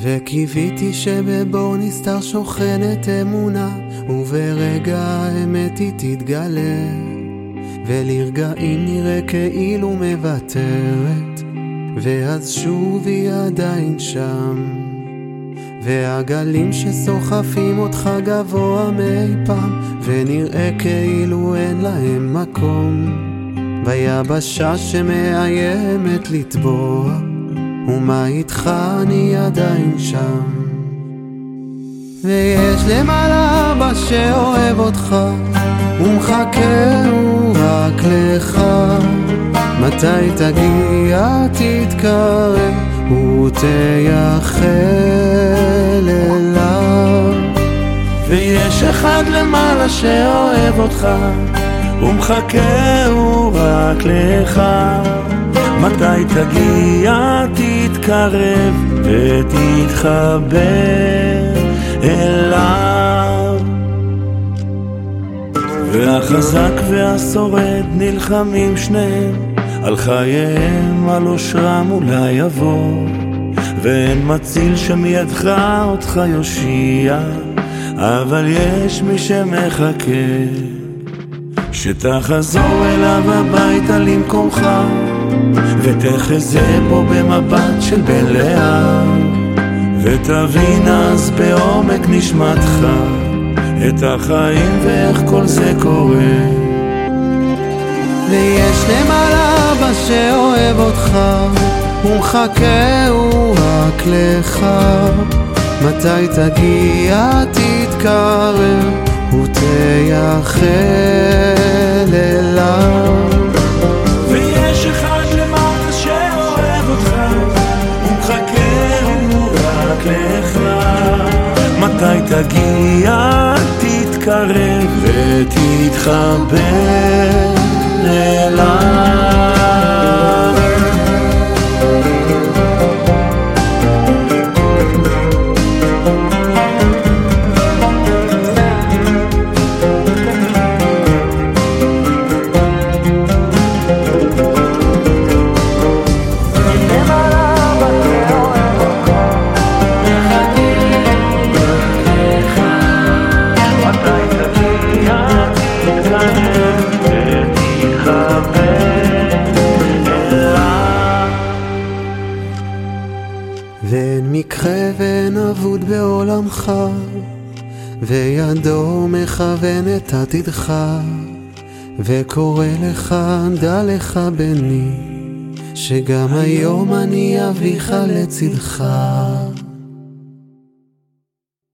וקיוויתי שבבור נסתר שוכנת אמונה, וברגע האמת היא תתגלה, ולרגעים נראה כאילו מוותרת, ואז שוב היא עדיין שם. והגלים שסוחפים אותך גבוה מאי פעם, ונראה כאילו אין להם מקום. ביבשה שמאיימת לטבוע, ומה איתך אני עדיין שם. ויש למעלה אבא שאוהב אותך, ומחכה הוא רק לך. מתי תגיע תתקרב, ותייחל אליו. ויש אחד למעלה שאוהב אותך, ומחכה הוא רק לך. מתי תגיע תתקרב ותתחבר אליו. והחזק והשורד נלחמים שניהם על חייהם, על אושרם אולי יבוא. ואין מציל שמידך אותך יושיע, אבל יש מי שמחכה. שתחזור אליו הביתה למקומך, ותחזה בו במבט של בן לאה, ותבין אז בעומק נשמתך את החיים ואיך כל זה קורה. ויש למעלה אבא שאוהב אותך, ומחכה הוא רק לך. מתי תגיע תתקרב, ותייחל אליו. מתי תגיע תתקרב ותתחבר אליו. ואין אבוד בעולמך, וידו מכוון את עתידך, וקורא לך, דע לך בני, שגם היום אני אביך לצדך.